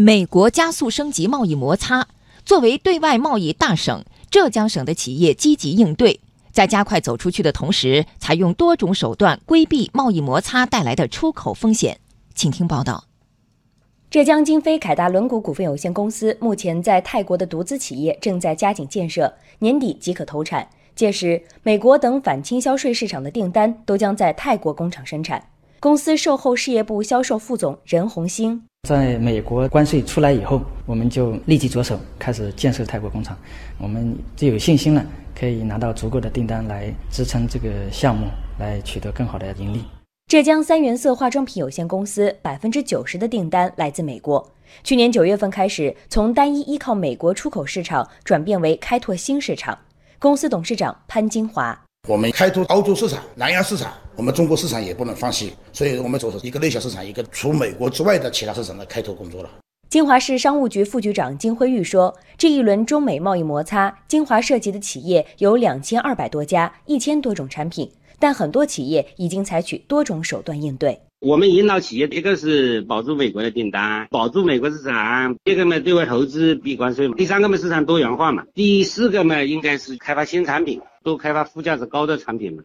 美国加速升级贸易摩擦，作为对外贸易大省，浙江省的企业积极应对，在加快走出去的同时，采用多种手段规避贸易摩擦带来的出口风险。请听报道。浙江金飞凯达轮毂股份有限公司目前在泰国的独资企业正在加紧建设，年底即可投产。届时，美国等反倾销税市场的订单都将在泰国工厂生产。公司售后事业部销售副总任红星。在美国关税出来以后，我们就立即着手开始建设泰国工厂。我们就有信心了，可以拿到足够的订单来支撑这个项目，来取得更好的盈利。浙江三原色化妆品有限公司百分之九十的订单来自美国。去年九月份开始，从单一依靠美国出口市场转变为开拓新市场。公司董事长潘金华。我们开拓欧洲市场、南亚市场，我们中国市场也不能放弃，所以我们做一个内销市场，一个除美国之外的其他市场的开拓工作了。金华市商务局副局长金辉玉说：“这一轮中美贸易摩擦，金华涉及的企业有两千二百多家，一千多种产品，但很多企业已经采取多种手段应对。我们引导企业，一个是保住美国的订单，保住美国市场；第二个嘛，对外投资避关税嘛；第三个嘛，市场多元化嘛；第四个嘛，应该是开发新产品。”都开发附加值高的产品嘛。